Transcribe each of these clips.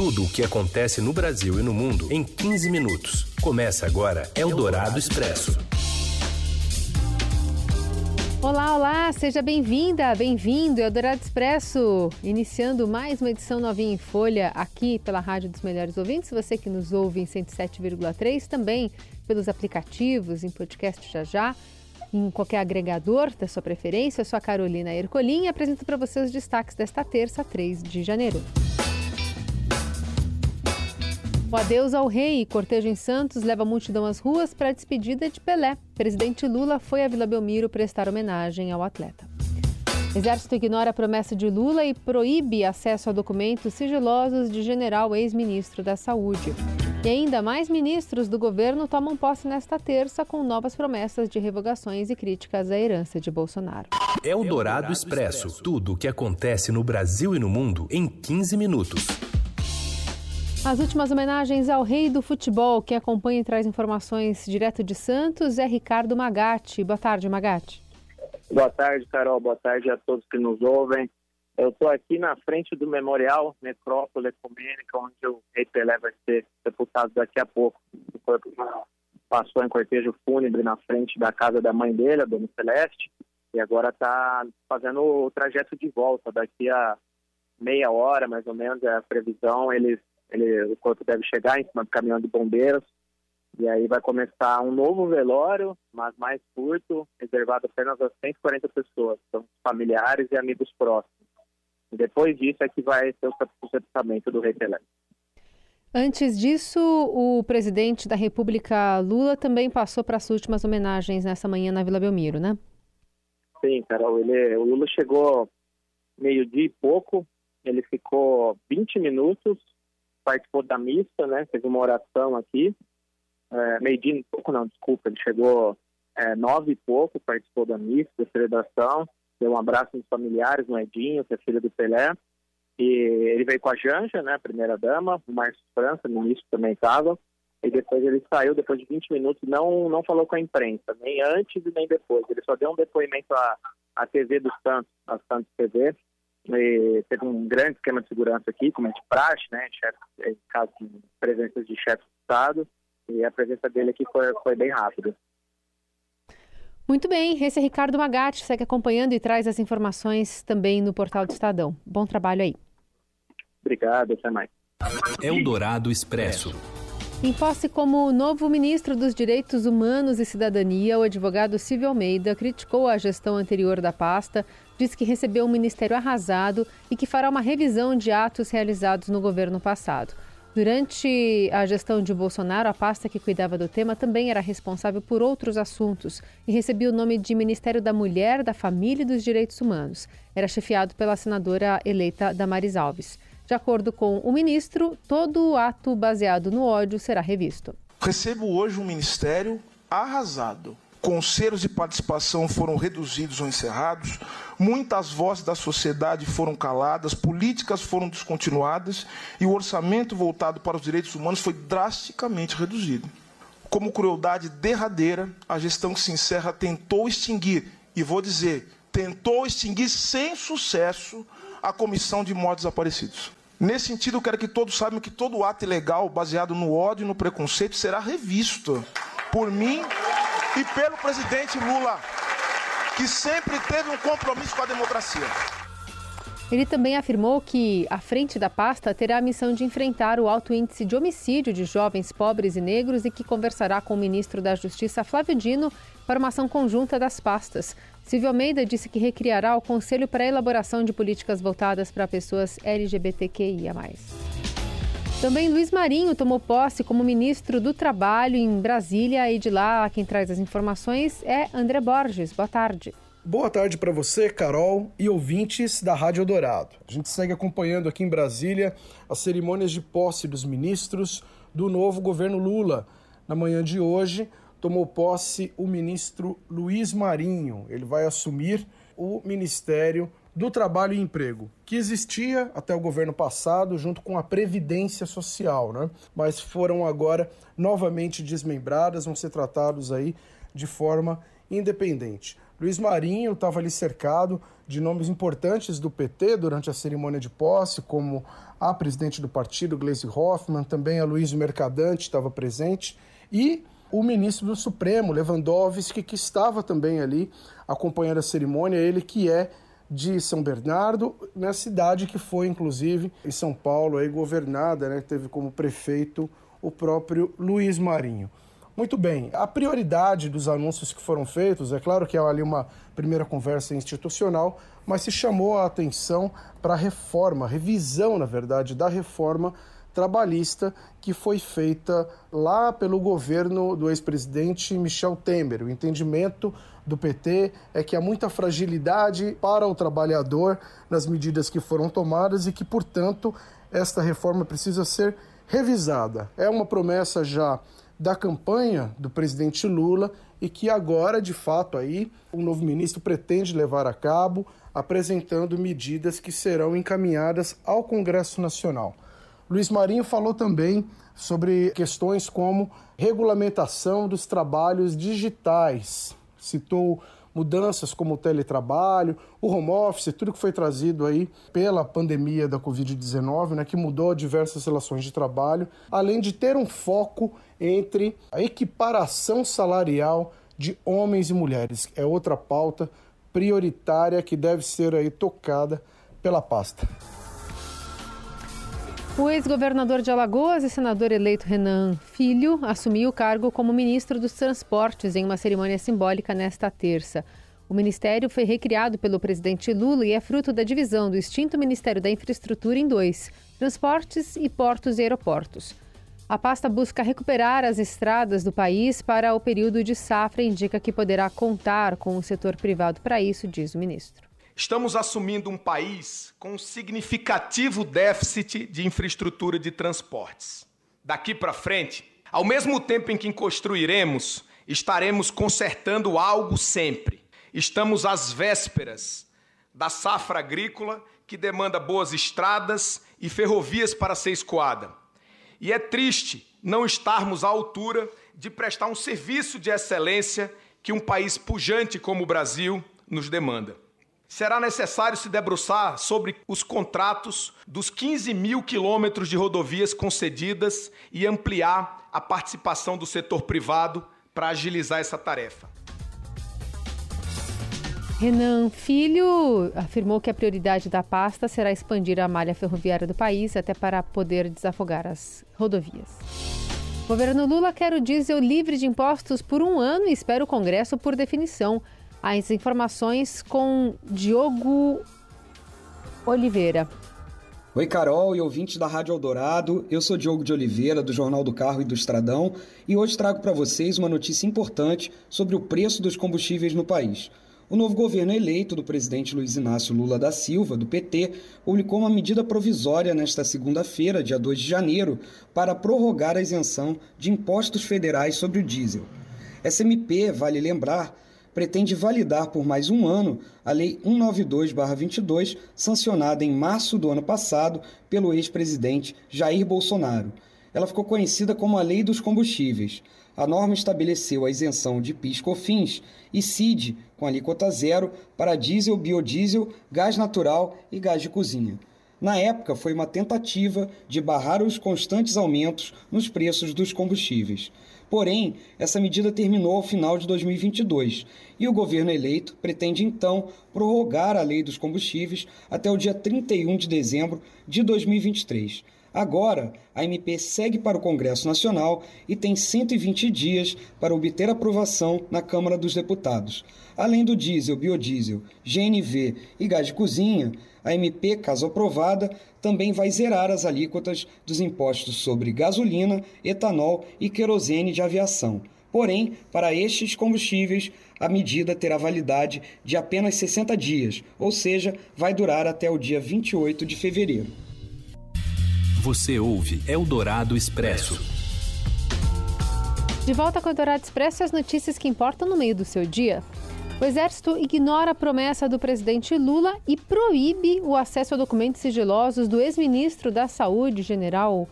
Tudo o que acontece no Brasil e no mundo em 15 minutos. Começa agora Eldorado Expresso. Olá, olá, seja bem-vinda, bem-vindo, Eldorado Expresso, iniciando mais uma edição novinha em folha aqui pela Rádio dos Melhores Ouvintes, você que nos ouve em 107,3, também pelos aplicativos, em podcast já já, em qualquer agregador da sua preferência. Eu sou a Carolina Ercolim e apresento para você os destaques desta terça, 3 de janeiro. O adeus ao rei, cortejo em Santos leva a multidão às ruas para a despedida de Pelé. Presidente Lula foi a Vila Belmiro prestar homenagem ao atleta. Exército ignora a promessa de Lula e proíbe acesso a documentos sigilosos de general ex-ministro da Saúde. E ainda mais ministros do governo tomam posse nesta terça com novas promessas de revogações e críticas à herança de Bolsonaro. É o Dourado Expresso. Tudo o que acontece no Brasil e no mundo em 15 minutos. As últimas homenagens ao rei do futebol, que acompanha e traz informações direto de Santos, é Ricardo Magatti. Boa tarde, Magatti. Boa tarde, Carol. Boa tarde a todos que nos ouvem. Eu estou aqui na frente do Memorial Necrópole Ecumênica, onde o rei Pelé vai ser sepultado daqui a pouco. O corpo passou em cortejo fúnebre na frente da casa da mãe dele, a Dona Celeste, e agora está fazendo o trajeto de volta. Daqui a meia hora, mais ou menos, é a previsão. Eles ele, o corpo deve chegar em cima do caminhão de bombeiros e aí vai começar um novo velório, mas mais curto, reservado apenas a 140 pessoas, são familiares e amigos próximos. E depois disso é que vai ter o sepultamento do rei Pelé. Antes disso, o presidente da República Lula também passou para as últimas homenagens nessa manhã na Vila Belmiro, né? Sim, Carol. Ele, o Lula chegou meio-dia e pouco, ele ficou 20 minutos participou da missa, né? Teve uma oração aqui. É, meio dia e pouco, não, desculpa, ele chegou é, nove e pouco, participou da missa, da celebração, deu um abraço nos familiares, no Edinho, que é filho do Pelé. E ele veio com a Janja, né, a primeira dama, o Márcio França, no início também estava. E depois ele saiu, depois de 20 minutos, não não falou com a imprensa, nem antes e nem depois. Ele só deu um depoimento à, à TV do Santos, a Santos TV, e teve um grande esquema de segurança aqui, como é de praxe, né, em caso de presença de chefe de Estado, e a presença dele aqui foi, foi bem rápida. Muito bem, esse é Ricardo Magatti, segue acompanhando e traz as informações também no portal do Estadão. Bom trabalho aí. Obrigado, até mais. Eldorado Expresso. Em posse como novo ministro dos Direitos Humanos e Cidadania, o advogado Silvio Almeida criticou a gestão anterior da pasta, disse que recebeu um ministério arrasado e que fará uma revisão de atos realizados no governo passado. Durante a gestão de Bolsonaro, a pasta que cuidava do tema também era responsável por outros assuntos e recebia o nome de Ministério da Mulher, da Família e dos Direitos Humanos. Era chefiado pela senadora eleita Damares Alves. De acordo com o ministro, todo ato baseado no ódio será revisto. Recebo hoje um ministério arrasado. Conselhos de participação foram reduzidos ou encerrados, muitas vozes da sociedade foram caladas, políticas foram descontinuadas e o orçamento voltado para os direitos humanos foi drasticamente reduzido. Como crueldade derradeira, a gestão que se encerra tentou extinguir, e vou dizer, tentou extinguir sem sucesso a comissão de mortos desaparecidos. Nesse sentido, eu quero que todos saibam que todo ato ilegal baseado no ódio e no preconceito será revisto por mim e pelo presidente Lula, que sempre teve um compromisso com a democracia. Ele também afirmou que a frente da pasta terá a missão de enfrentar o alto índice de homicídio de jovens pobres e negros e que conversará com o ministro da Justiça, Flávio Dino, para uma ação conjunta das pastas. Silvio Almeida disse que recriará o Conselho para a elaboração de políticas voltadas para pessoas LGBTQIA. Também Luiz Marinho tomou posse como ministro do Trabalho em Brasília e de lá quem traz as informações é André Borges. Boa tarde. Boa tarde para você, Carol, e ouvintes da Rádio Dourado. A gente segue acompanhando aqui em Brasília as cerimônias de posse dos ministros do novo governo Lula. Na manhã de hoje, tomou posse o ministro Luiz Marinho. Ele vai assumir o Ministério do Trabalho e Emprego, que existia até o governo passado junto com a Previdência Social, né? Mas foram agora novamente desmembradas, vão ser tratados aí de forma independente. Luiz Marinho estava ali cercado de nomes importantes do PT durante a cerimônia de posse, como a presidente do partido, Gleisi Hoffmann, também a Luiz Mercadante estava presente, e o ministro do Supremo, Lewandowski, que estava também ali acompanhando a cerimônia, ele que é de São Bernardo, na cidade que foi, inclusive, em São Paulo, aí, governada, né, teve como prefeito o próprio Luiz Marinho. Muito bem, a prioridade dos anúncios que foram feitos, é claro que é ali uma primeira conversa institucional, mas se chamou a atenção para a reforma, revisão, na verdade, da reforma trabalhista que foi feita lá pelo governo do ex-presidente Michel Temer. O entendimento do PT é que há muita fragilidade para o trabalhador nas medidas que foram tomadas e que, portanto, esta reforma precisa ser revisada. É uma promessa já da campanha do presidente Lula e que agora, de fato, aí o novo ministro pretende levar a cabo, apresentando medidas que serão encaminhadas ao Congresso Nacional. Luiz Marinho falou também sobre questões como regulamentação dos trabalhos digitais. Citou mudanças como o teletrabalho, o home office, tudo que foi trazido aí pela pandemia da Covid-19, né, que mudou diversas relações de trabalho, além de ter um foco entre a equiparação salarial de homens e mulheres. É outra pauta prioritária que deve ser aí tocada pela pasta. O ex-governador de Alagoas e senador eleito Renan Filho assumiu o cargo como ministro dos Transportes em uma cerimônia simbólica nesta terça. O ministério foi recriado pelo presidente Lula e é fruto da divisão do extinto Ministério da Infraestrutura em dois: Transportes e Portos e Aeroportos. A pasta busca recuperar as estradas do país para o período de safra e indica que poderá contar com o setor privado para isso, diz o ministro. Estamos assumindo um país com significativo déficit de infraestrutura de transportes. Daqui para frente, ao mesmo tempo em que construiremos, estaremos consertando algo sempre. Estamos às vésperas da safra agrícola que demanda boas estradas e ferrovias para ser escoada. E é triste não estarmos à altura de prestar um serviço de excelência que um país pujante como o Brasil nos demanda será necessário se debruçar sobre os contratos dos 15 mil quilômetros de rodovias concedidas e ampliar a participação do setor privado para agilizar essa tarefa. Renan Filho afirmou que a prioridade da pasta será expandir a malha ferroviária do país até para poder desafogar as rodovias. O governo Lula quer o diesel livre de impostos por um ano e espera o Congresso por definição. As informações com Diogo Oliveira. Oi, Carol e ouvintes da Rádio Eldorado. Eu sou Diogo de Oliveira, do Jornal do Carro e do Estradão, e hoje trago para vocês uma notícia importante sobre o preço dos combustíveis no país. O novo governo eleito do presidente Luiz Inácio Lula da Silva, do PT, publicou uma medida provisória nesta segunda-feira, dia 2 de janeiro, para prorrogar a isenção de impostos federais sobre o diesel. Essa MP, vale lembrar, pretende validar por mais um ano a Lei 192-22, sancionada em março do ano passado pelo ex-presidente Jair Bolsonaro. Ela ficou conhecida como a Lei dos Combustíveis. A norma estabeleceu a isenção de PIS/COFINS e CID com alíquota zero para diesel, biodiesel, gás natural e gás de cozinha. Na época, foi uma tentativa de barrar os constantes aumentos nos preços dos combustíveis. Porém, essa medida terminou ao final de 2022 e o governo eleito pretende então prorrogar a lei dos combustíveis até o dia 31 de dezembro de 2023. Agora, a MP segue para o Congresso Nacional e tem 120 dias para obter aprovação na Câmara dos Deputados. Além do diesel, biodiesel, GNV e gás de cozinha, a MP, caso aprovada, também vai zerar as alíquotas dos impostos sobre gasolina, etanol e querosene de aviação. Porém, para estes combustíveis, a medida terá validade de apenas 60 dias, ou seja, vai durar até o dia 28 de fevereiro. Você ouve Eldorado Expresso. De volta com o Eldorado Expresso as notícias que importam no meio do seu dia. O Exército ignora a promessa do presidente Lula e proíbe o acesso a documentos sigilosos do ex-ministro da Saúde, general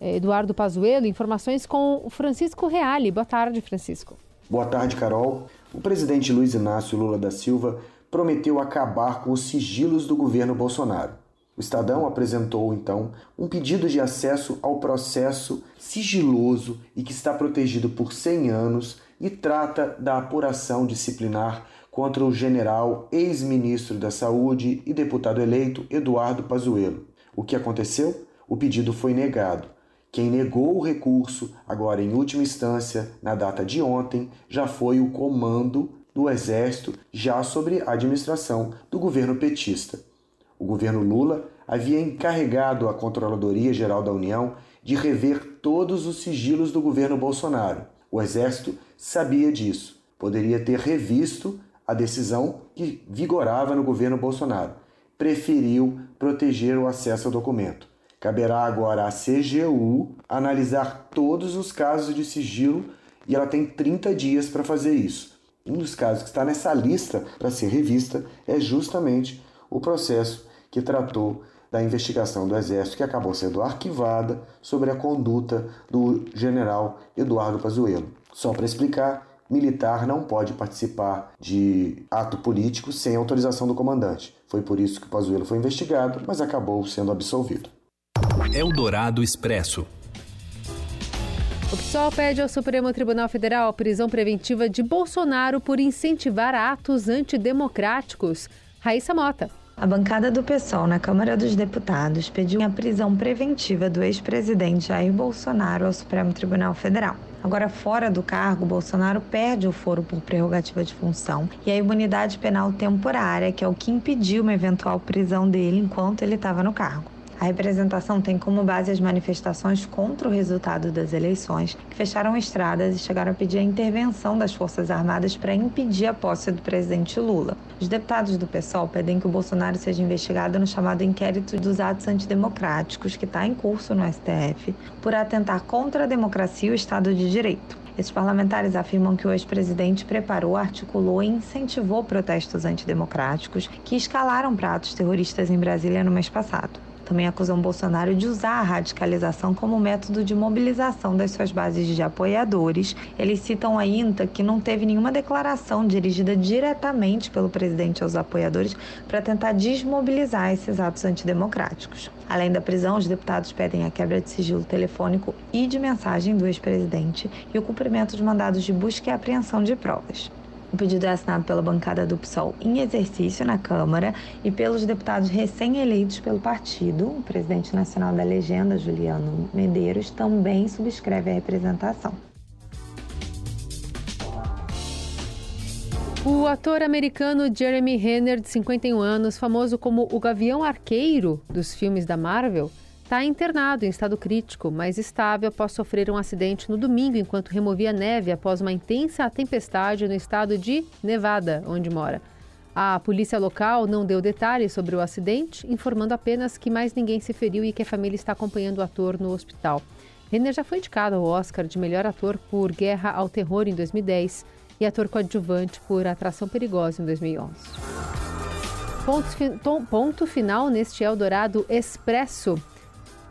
eh, Eduardo Pazuello. Informações com Francisco Reale. Boa tarde, Francisco. Boa tarde, Carol. O presidente Luiz Inácio Lula da Silva prometeu acabar com os sigilos do governo Bolsonaro. O Estadão apresentou então um pedido de acesso ao processo sigiloso e que está protegido por 100 anos e trata da apuração disciplinar contra o general ex-ministro da Saúde e deputado eleito Eduardo Pazuello. O que aconteceu? O pedido foi negado. Quem negou o recurso, agora em última instância, na data de ontem, já foi o comando do Exército, já sobre a administração do governo petista. O governo Lula havia encarregado a Controladoria Geral da União de rever todos os sigilos do governo Bolsonaro. O Exército sabia disso, poderia ter revisto a decisão que vigorava no governo Bolsonaro. Preferiu proteger o acesso ao documento. Caberá agora à CGU analisar todos os casos de sigilo e ela tem 30 dias para fazer isso. Um dos casos que está nessa lista para ser revista é justamente o processo que tratou da investigação do Exército que acabou sendo arquivada sobre a conduta do general Eduardo Pazuello. Só para explicar, militar não pode participar de ato político sem autorização do comandante. Foi por isso que o Pazuello foi investigado, mas acabou sendo absolvido. Eldorado Expresso. O PSOL pede ao Supremo Tribunal Federal a prisão preventiva de Bolsonaro por incentivar atos antidemocráticos. Raíssa Mota. A bancada do PSOL na Câmara dos Deputados pediu a prisão preventiva do ex-presidente Jair Bolsonaro ao Supremo Tribunal Federal. Agora, fora do cargo, Bolsonaro perde o foro por prerrogativa de função e a imunidade penal temporária, que é o que impediu uma eventual prisão dele enquanto ele estava no cargo. A representação tem como base as manifestações contra o resultado das eleições, que fecharam estradas e chegaram a pedir a intervenção das Forças Armadas para impedir a posse do presidente Lula. Os deputados do PSOL pedem que o Bolsonaro seja investigado no chamado inquérito dos atos antidemocráticos, que está em curso no STF, por atentar contra a democracia e o Estado de Direito. Esses parlamentares afirmam que o ex-presidente preparou, articulou e incentivou protestos antidemocráticos que escalaram para atos terroristas em Brasília no mês passado. Também acusam Bolsonaro de usar a radicalização como método de mobilização das suas bases de apoiadores. Eles citam ainda que não teve nenhuma declaração dirigida diretamente pelo presidente aos apoiadores para tentar desmobilizar esses atos antidemocráticos. Além da prisão, os deputados pedem a quebra de sigilo telefônico e de mensagem do ex-presidente e o cumprimento de mandados de busca e apreensão de provas. O pedido é assinado pela bancada do PSOL em exercício na Câmara e pelos deputados recém-eleitos pelo partido. O presidente nacional da legenda, Juliano Medeiros, também subscreve a representação. O ator americano Jeremy Renner, de 51 anos, famoso como o Gavião Arqueiro dos filmes da Marvel, está internado em estado crítico, mas estável após sofrer um acidente no domingo enquanto removia neve após uma intensa tempestade no estado de Nevada, onde mora. A polícia local não deu detalhes sobre o acidente, informando apenas que mais ninguém se feriu e que a família está acompanhando o ator no hospital. Renner já foi indicado ao Oscar de melhor ator por Guerra ao Terror em 2010 e ator coadjuvante por Atração Perigosa em 2011. Ponto, ponto final neste Eldorado Expresso.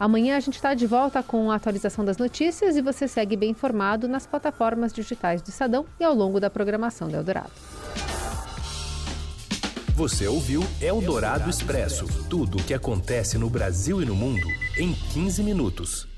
Amanhã a gente está de volta com a atualização das notícias e você segue bem informado nas plataformas digitais do Estadão e ao longo da programação do Eldorado. Você ouviu Eldorado Expresso tudo o que acontece no Brasil e no mundo em 15 minutos.